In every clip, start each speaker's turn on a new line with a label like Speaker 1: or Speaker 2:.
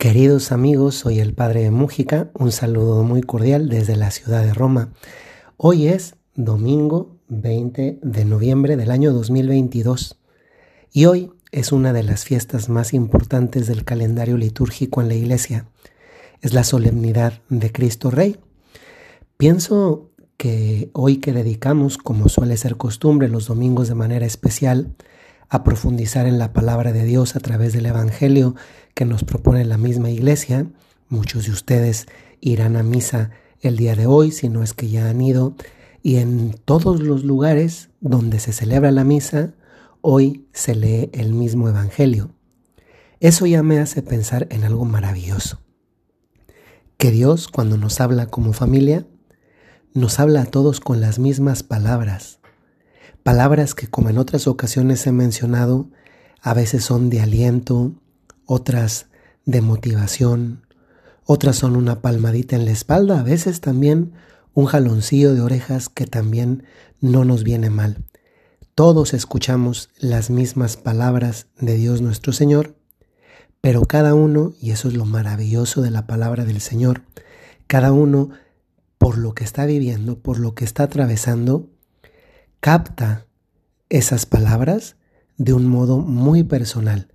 Speaker 1: Queridos amigos, soy el Padre de Mújica, un saludo muy cordial desde la ciudad de Roma. Hoy es domingo 20 de noviembre del año 2022 y hoy es una de las fiestas más importantes del calendario litúrgico en la iglesia. Es la solemnidad de Cristo Rey. Pienso que hoy que dedicamos, como suele ser costumbre, los domingos de manera especial, a profundizar en la palabra de Dios a través del Evangelio que nos propone la misma iglesia. Muchos de ustedes irán a misa el día de hoy, si no es que ya han ido, y en todos los lugares donde se celebra la misa, hoy se lee el mismo Evangelio. Eso ya me hace pensar en algo maravilloso. Que Dios, cuando nos habla como familia, nos habla a todos con las mismas palabras, palabras que como en otras ocasiones he mencionado, a veces son de aliento, otras de motivación, otras son una palmadita en la espalda, a veces también un jaloncillo de orejas que también no nos viene mal. Todos escuchamos las mismas palabras de Dios nuestro Señor, pero cada uno, y eso es lo maravilloso de la palabra del Señor, cada uno por lo que está viviendo, por lo que está atravesando, capta esas palabras de un modo muy personal,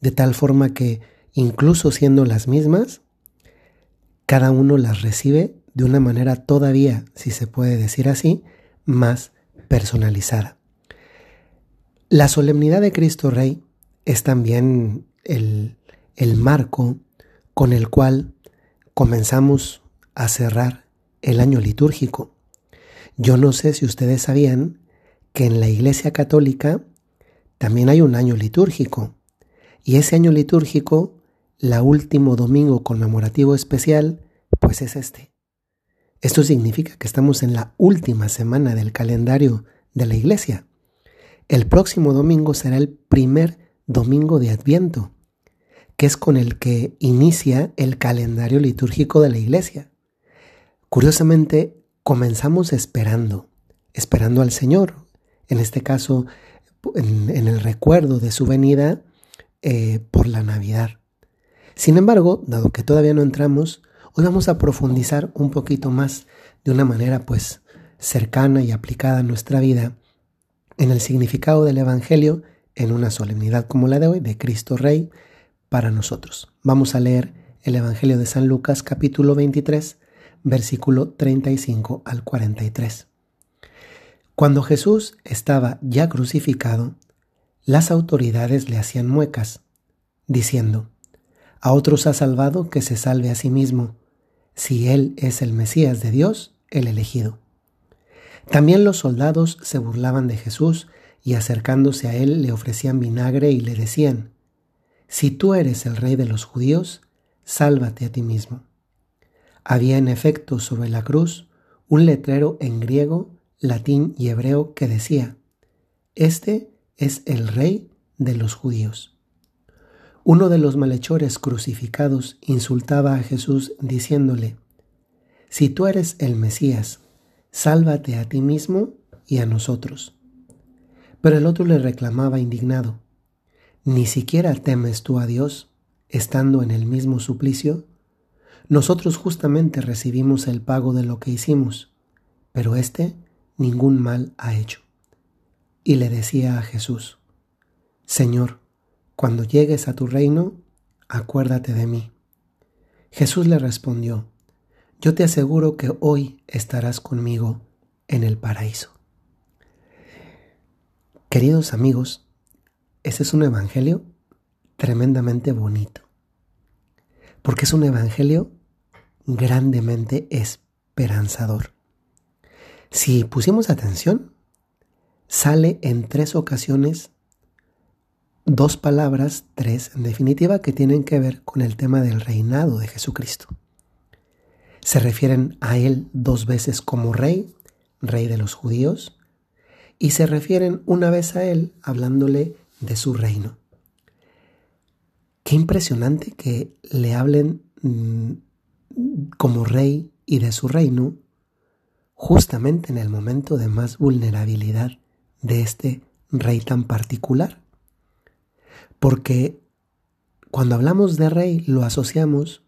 Speaker 1: de tal forma que incluso siendo las mismas, cada uno las recibe de una manera todavía, si se puede decir así, más personalizada. La solemnidad de Cristo Rey es también el, el marco con el cual comenzamos a cerrar el año litúrgico. Yo no sé si ustedes sabían que en la Iglesia Católica también hay un año litúrgico. Y ese año litúrgico, la último domingo conmemorativo especial, pues es este. Esto significa que estamos en la última semana del calendario de la Iglesia. El próximo domingo será el primer domingo de Adviento, que es con el que inicia el calendario litúrgico de la Iglesia. Curiosamente, comenzamos esperando, esperando al Señor, en este caso en, el recuerdo de su venida eh, por la Navidad. Sin embargo, dado que todavía no entramos, hoy vamos a profundizar un poquito más de una manera pues cercana y aplicada a nuestra vida en el significado del Evangelio en una solemnidad como la de hoy de Cristo Rey para nosotros. Vamos a leer el Evangelio de San Lucas capítulo 23 versículo 35 al 43. Cuando Jesús estaba ya crucificado, las autoridades le hacían muecas, diciendo, A otros ha salvado que se salve a sí mismo, si él es el Mesías de Dios, el elegido. También los soldados se burlaban de Jesús y acercándose a él le ofrecían vinagre y le decían, Si tú eres el rey de los judíos, sálvate a ti mismo. Había en efecto sobre la cruz un letrero en griego, latín y hebreo que decía, Este es el rey de los judíos. Uno de los malhechores crucificados insultaba a Jesús diciéndole, Si tú eres el Mesías, sálvate a ti mismo y a nosotros. Pero el otro le reclamaba indignado, ¿Ni siquiera temes tú a Dios, estando en el mismo suplicio? Nosotros justamente recibimos el pago de lo que hicimos, pero éste ningún mal ha hecho. Y le decía a Jesús, Señor, cuando llegues a tu reino, acuérdate de mí. Jesús le respondió, yo te aseguro que hoy estarás conmigo en el paraíso. Queridos amigos, ese es un evangelio tremendamente bonito, porque es un evangelio grandemente esperanzador. Si pusimos atención, sale en tres ocasiones dos palabras, tres en definitiva, que tienen que ver con el tema del reinado de Jesucristo. Se refieren a él dos veces como rey, rey de los judíos, y se refieren una vez a él hablándole de su reino. Qué impresionante que le hablen mm, como rey y de su reino justamente en el momento de más vulnerabilidad de este rey tan particular. Porque cuando hablamos de rey lo asociamos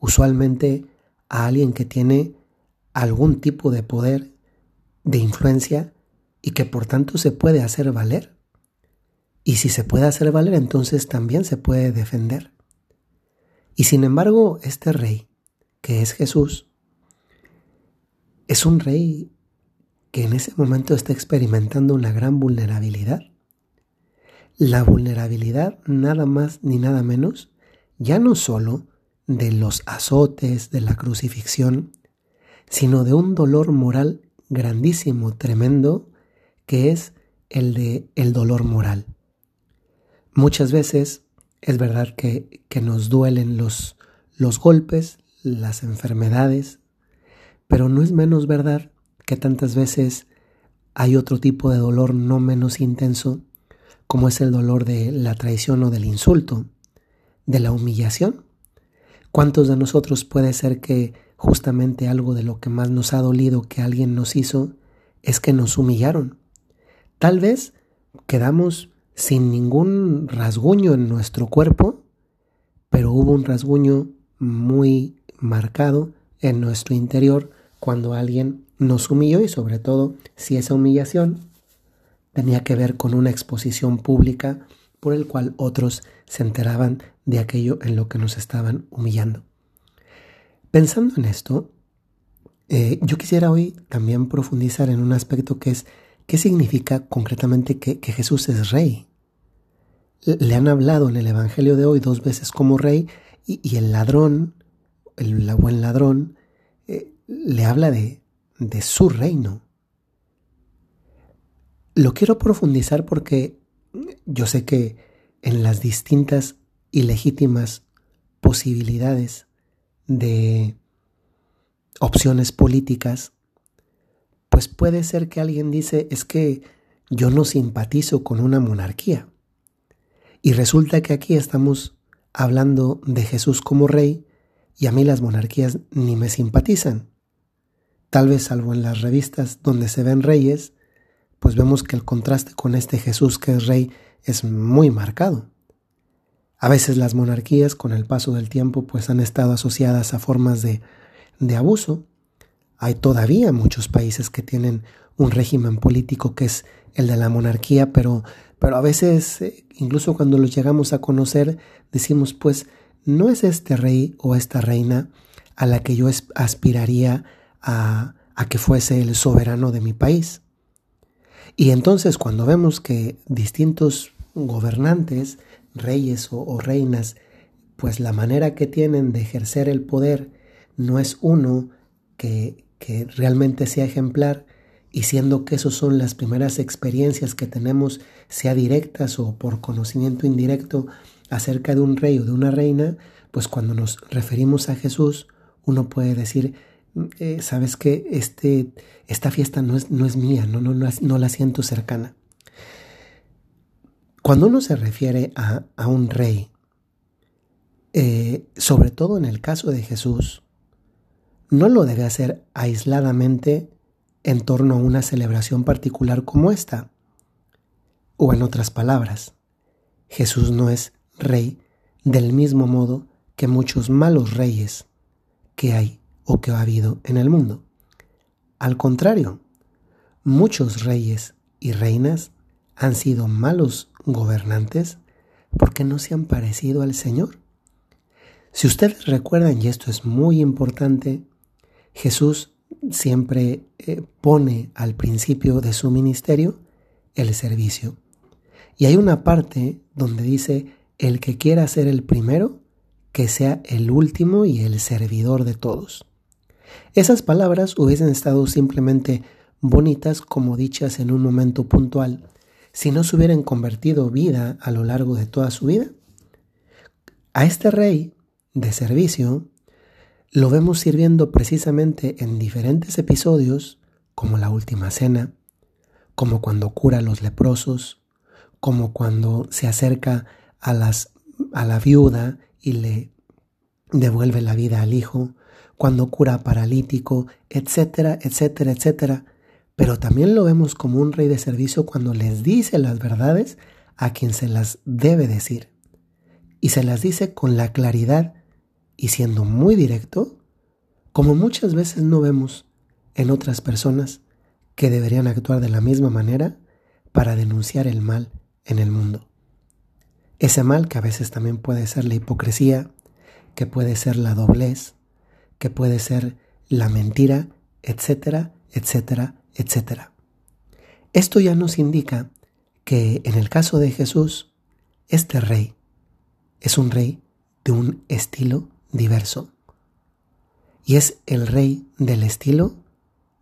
Speaker 1: usualmente a alguien que tiene algún tipo de poder, de influencia y que por tanto se puede hacer valer. Y si se puede hacer valer, entonces también se puede defender. Y sin embargo, este rey, que es Jesús, es un rey que en ese momento está experimentando una gran vulnerabilidad. La vulnerabilidad nada más ni nada menos, ya no solo de los azotes, de la crucifixión, sino de un dolor moral grandísimo, tremendo, que es el de el dolor moral. Muchas veces es verdad que, que nos duelen los, los golpes, las enfermedades, pero no es menos verdad que tantas veces hay otro tipo de dolor no menos intenso, como es el dolor de la traición o del insulto, de la humillación. ¿Cuántos de nosotros puede ser que justamente algo de lo que más nos ha dolido que alguien nos hizo es que nos humillaron? Tal vez quedamos sin ningún rasguño en nuestro cuerpo, pero hubo un rasguño muy marcado en nuestro interior cuando alguien nos humilló y sobre todo si esa humillación tenía que ver con una exposición pública por el cual otros se enteraban de aquello en lo que nos estaban humillando. Pensando en esto, eh, yo quisiera hoy también profundizar en un aspecto que es ¿Qué significa concretamente que, Jesús es rey? Le han hablado en el Evangelio de hoy dos veces como rey y, el ladrón, el, buen ladrón, eh, le habla de, de su reino. Lo quiero profundizar porque yo sé que en las distintas y legítimas posibilidades de opciones políticas pues puede ser que alguien dice es que yo no simpatizo con una monarquía. Y resulta que aquí estamos hablando de Jesús como rey y a mí las monarquías ni me simpatizan. Tal vez salvo en las revistas donde se ven reyes, pues vemos que el contraste con este Jesús que es rey es muy marcado. A veces las monarquías con el paso del tiempo pues han estado asociadas a formas de, de abuso, hay todavía muchos países que tienen un régimen político que es el de la monarquía, pero, pero a veces, eh, incluso cuando los llegamos a conocer, decimos, pues, no es este rey o esta reina a la que yo aspiraría a, que fuese el soberano de mi país. Y entonces cuando vemos que distintos gobernantes, reyes o, o, reinas, pues la manera que tienen de ejercer el poder no es uno que, que realmente sea ejemplar y siendo que esas son las primeras experiencias que tenemos, sea directas o por conocimiento indirecto, acerca de un rey o de una reina, pues cuando nos referimos a Jesús, uno puede decir, eh, sabes que este, esta fiesta no es, no es mía, no, no, no, la siento cercana. Cuando uno se refiere a, a un rey, eh, sobre todo en el caso de Jesús, no lo debe hacer aisladamente en torno a una celebración particular como esta. O en otras palabras, Jesús no es rey del mismo modo que muchos malos reyes que hay o que ha habido en el mundo. Al contrario, muchos reyes y reinas han sido malos gobernantes porque no se han parecido al Señor. Si ustedes recuerdan, y esto es muy importante, Jesús siempre eh, pone al principio de su ministerio el servicio. Y hay una parte donde dice, el que quiera ser el primero, que sea el último y el servidor de todos. Esas palabras hubiesen estado simplemente bonitas como dichas en un momento puntual, si no se hubieran convertido vida a lo largo de toda su vida. A este rey de servicio lo vemos sirviendo precisamente en diferentes episodios, como la última cena, como cuando cura a los leprosos, como cuando se acerca a, la viuda y le devuelve la vida al hijo, cuando cura paralítico, etcétera, etcétera, etcétera. Pero también lo vemos como un rey de servicio cuando les dice las verdades a quien se las debe decir. y se las dice con la claridad y siendo muy directo, como muchas veces no vemos en otras personas que deberían actuar de la misma manera para denunciar el mal en el mundo. Ese mal que a veces también puede ser la hipocresía, que puede ser la doblez, que puede ser la mentira, etcétera, etcétera, etcétera. Esto ya nos indica que en el caso de Jesús, este rey es un rey de un estilo diverso. Y es el rey del estilo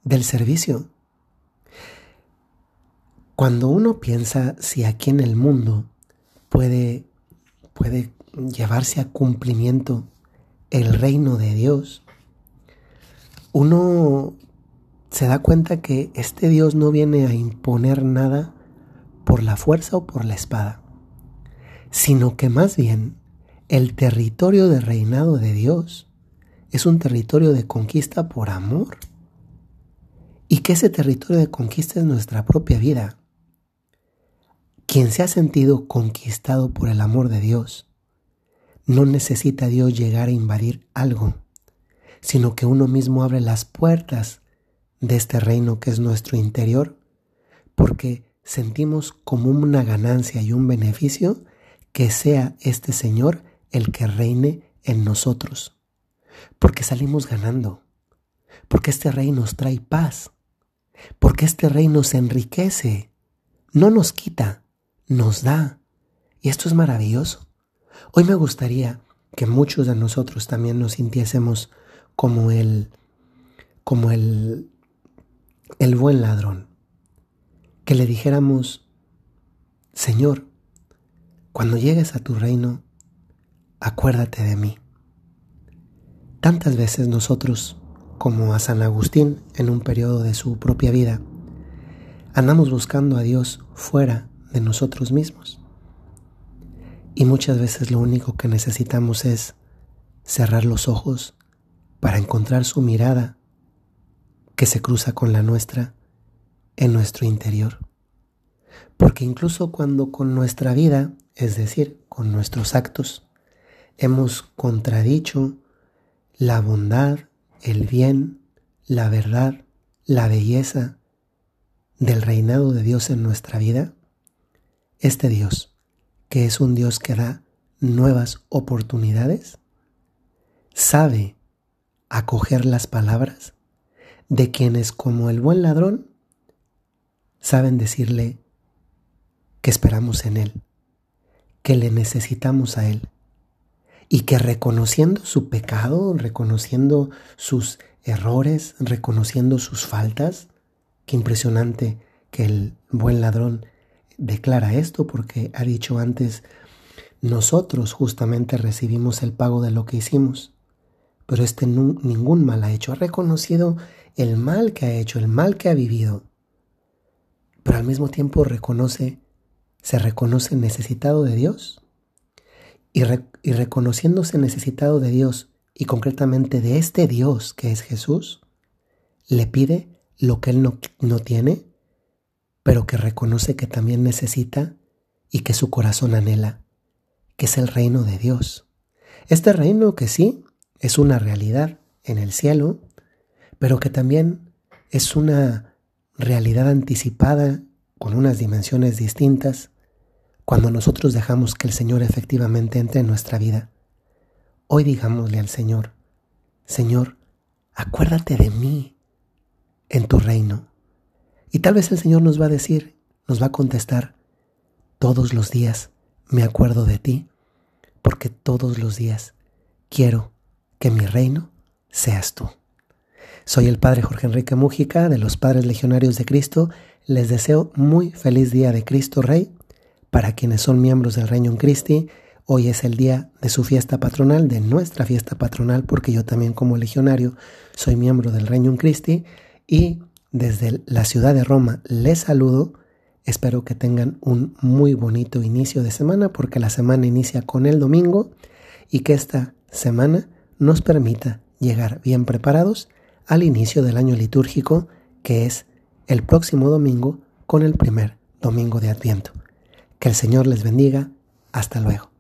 Speaker 1: del servicio. Cuando uno piensa si aquí en el mundo puede, puede llevarse a cumplimiento el reino de Dios, uno se da cuenta que este Dios no viene a imponer nada por la fuerza o por la espada, sino que más bien el territorio de reinado de Dios es un territorio de conquista por amor. Y que ese territorio de conquista es nuestra propia vida. Quien se ha sentido conquistado por el amor de Dios, no necesita Dios llegar a invadir algo, sino que uno mismo abre las puertas de este reino que es nuestro interior, porque sentimos como una ganancia y un beneficio que sea este Señor el que reine en nosotros, porque salimos ganando, porque este rey nos trae paz, porque este rey nos enriquece, no nos quita, nos da. Y esto es maravilloso. Hoy me gustaría que muchos de nosotros también nos sintiésemos como el como el el buen ladrón. Que le dijéramos, Señor, cuando llegues a tu reino, acuérdate de mí. Tantas veces nosotros, como a San Agustín en un periodo de su propia vida, andamos buscando a Dios fuera de nosotros mismos. Y muchas veces lo único que necesitamos es cerrar los ojos para encontrar su mirada que se cruza con la nuestra en nuestro interior. Porque incluso cuando con nuestra vida, es decir, con nuestros actos, hemos contradicho la bondad, el bien, la verdad, la belleza del reinado de Dios en nuestra vida, este Dios, que es un Dios que da nuevas oportunidades, sabe acoger las palabras de quienes como el buen ladrón saben decirle que esperamos en Él, que le necesitamos a Él y que reconociendo su pecado, reconociendo sus errores, reconociendo sus faltas, qué impresionante que el buen ladrón declara esto porque ha dicho antes, nosotros justamente recibimos el pago de lo que hicimos, pero este ningún mal ha hecho, ha reconocido el mal que ha hecho, el mal que ha vivido, pero al mismo tiempo reconoce, se reconoce necesitado de Dios y, reconociéndose necesitado de Dios y concretamente de este Dios que es Jesús, le pide lo que él no, no tiene, pero que reconoce que también necesita y que su corazón anhela, que es el reino de Dios. Este reino que sí es una realidad en el cielo, pero que también es una realidad anticipada con unas dimensiones distintas cuando nosotros dejamos que el Señor efectivamente entre en nuestra vida, hoy digámosle al Señor, Señor, acuérdate de mí en tu reino. Y tal vez el Señor nos va a decir, nos va a contestar, todos los días me acuerdo de ti, porque todos los días quiero que mi reino seas tú. Soy el Padre Jorge Enrique Mújica de los Padres Legionarios de Cristo. Les deseo muy feliz día de Cristo Rey para quienes son miembros del Reino en Christi, hoy es el día de su fiesta patronal, de nuestra fiesta patronal, porque yo también como legionario soy miembro del Reino en Christi y desde la ciudad de Roma les saludo. Espero que tengan un muy bonito inicio de semana porque la semana inicia con el domingo y que esta semana nos permita llegar bien preparados al inicio del año litúrgico que es el próximo domingo con el primer domingo de Adviento. Que el Señor les bendiga. Hasta luego.